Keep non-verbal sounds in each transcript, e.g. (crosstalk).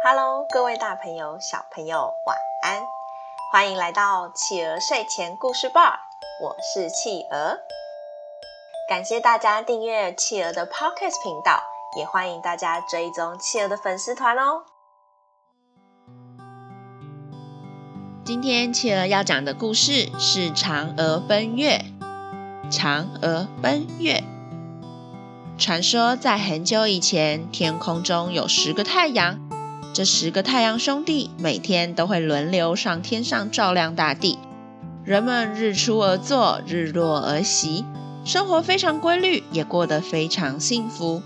Hello，各位大朋友、小朋友，晚安！欢迎来到企鹅睡前故事吧，我是企鹅。感谢大家订阅企鹅的 Podcast 频道，也欢迎大家追踪企鹅的粉丝团哦。今天企鹅要讲的故事是《嫦娥奔月》。嫦娥奔月。传说在很久以前，天空中有十个太阳。这十个太阳兄弟每天都会轮流上天上照亮大地。人们日出而作，日落而息，生活非常规律，也过得非常幸福。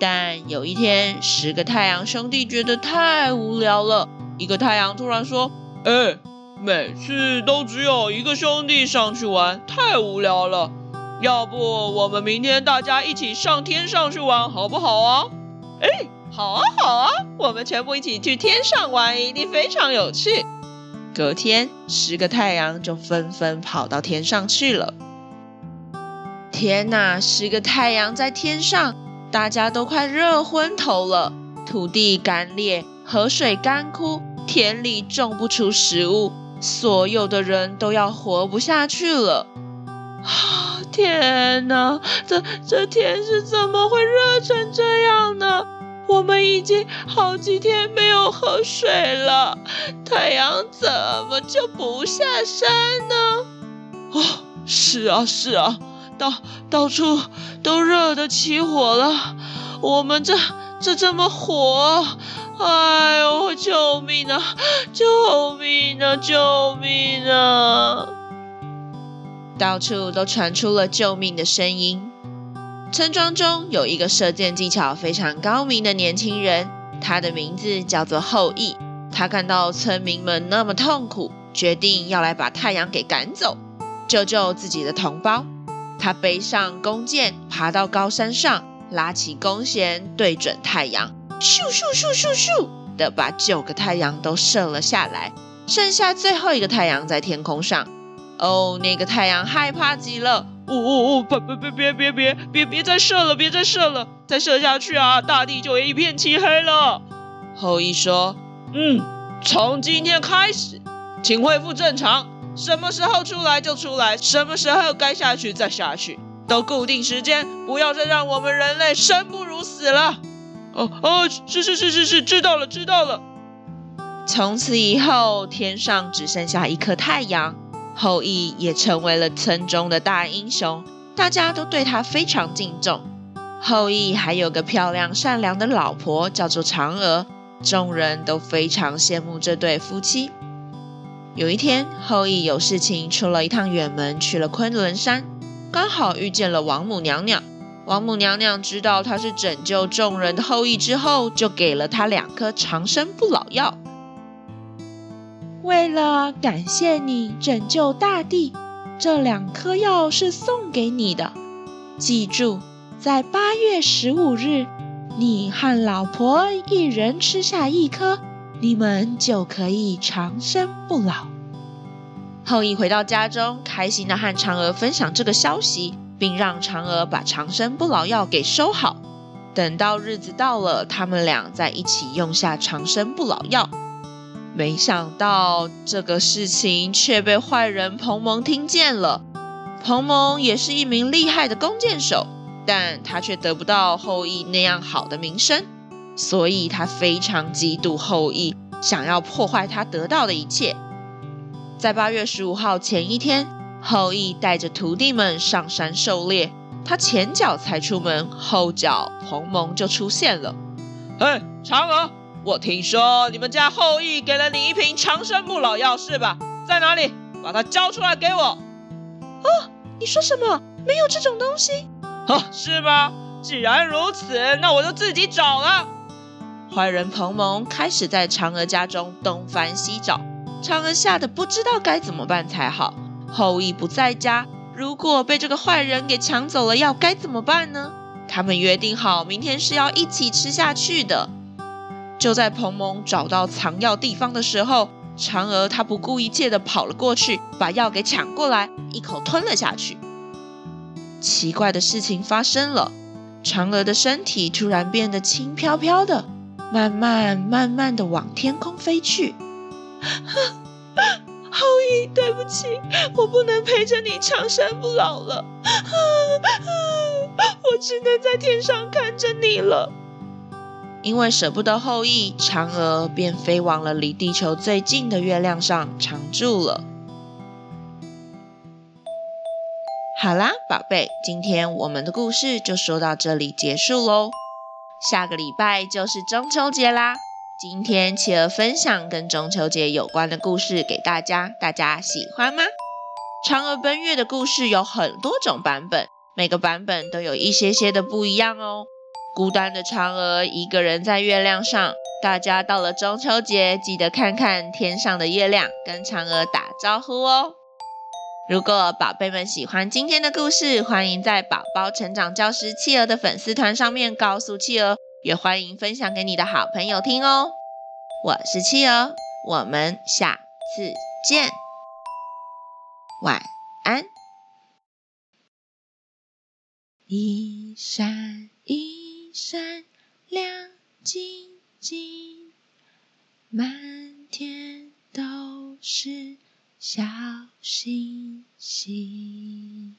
但有一天，十个太阳兄弟觉得太无聊了。一个太阳突然说：“哎，每次都只有一个兄弟上去玩，太无聊了。”要不我们明天大家一起上天上去玩，好不好啊？哎，好啊，好啊，我们全部一起去天上玩，一定非常有趣。隔天，十个太阳就纷纷跑到天上去了。天哪，十个太阳在天上，大家都快热昏头了。土地干裂，河水干枯，田里种不出食物，所有的人都要活不下去了。啊 (sighs) 天哪，这这天是怎么会热成这样呢？我们已经好几天没有喝水了，太阳怎么就不下山呢？哦，是啊是啊，到到处都热得起火了，我们这这这么火，哎呦，救命啊！救命啊！救命啊！到处都传出了救命的声音。村庄中有一个射箭技巧非常高明的年轻人，他的名字叫做后羿。他看到村民们那么痛苦，决定要来把太阳给赶走，救救自己的同胞。他背上弓箭，爬到高山上，拉起弓弦，对准太阳，咻咻咻咻咻的把九个太阳都射了下来，剩下最后一个太阳在天空上。哦那个太阳害怕极了。呜呜呜别别别别别别别别再射了别再射了再射下去啊大地就一片漆黑了。后羿说嗯从今天开始请恢复正常。什么时候出来就出来什么时候该下去再下去。都固定时间不要再让我们人类生不如死了。哦哦是是是是是知道了知道了。从此以后天上只剩下一颗太阳后羿也成为了村中的大英雄，大家都对他非常敬重。后羿还有个漂亮善良的老婆，叫做嫦娥，众人都非常羡慕这对夫妻。有一天，后羿有事情出了一趟远门，去了昆仑山，刚好遇见了王母娘娘。王母娘娘知道他是拯救众人的后羿之后，就给了他两颗长生不老药。为了感谢你拯救大地，这两颗药是送给你的。记住，在八月十五日，你和老婆一人吃下一颗，你们就可以长生不老。后羿回到家中，开心地和嫦娥分享这个消息，并让嫦娥把长生不老药给收好。等到日子到了，他们俩在一起用下长生不老药。没想到这个事情却被坏人彭蒙听见了。彭蒙也是一名厉害的弓箭手，但他却得不到后羿那样好的名声，所以他非常嫉妒后羿，想要破坏他得到的一切。在八月十五号前一天，后羿带着徒弟们上山狩猎，他前脚才出门，后脚彭蒙就出现了。嘿，嫦娥！我听说你们家后羿给了你一瓶长生不老药是吧？在哪里？把它交出来给我！哦，你说什么？没有这种东西。哦，是吗？既然如此，那我就自己找了。坏人彭蒙开始在嫦娥家中东翻西找，嫦娥吓得不知道该怎么办才好。后羿不在家，如果被这个坏人给抢走了药，该怎么办呢？他们约定好，明天是要一起吃下去的。就在彭蒙找到藏药地方的时候，嫦娥她不顾一切的跑了过去，把药给抢过来，一口吞了下去。奇怪的事情发生了，嫦娥的身体突然变得轻飘飘的，慢慢慢慢的往天空飞去。(laughs) 后羿，对不起，我不能陪着你长生不老了，(laughs) 我只能在天上看着你了。因为舍不得后羿，嫦娥便飞往了离地球最近的月亮上常住了。好啦，宝贝，今天我们的故事就说到这里结束喽。下个礼拜就是中秋节啦。今天企鹅分享跟中秋节有关的故事给大家，大家喜欢吗？嫦娥奔月的故事有很多种版本，每个版本都有一些些的不一样哦。孤单的嫦娥一个人在月亮上，大家到了中秋节记得看看天上的月亮，跟嫦娥打招呼哦。如果宝贝们喜欢今天的故事，欢迎在宝宝成长教师企鹅的粉丝团上面告诉企鹅，也欢迎分享给你的好朋友听哦。我是企鹅，我们下次见，晚安。一闪一闪亮晶晶，满天都是小星星。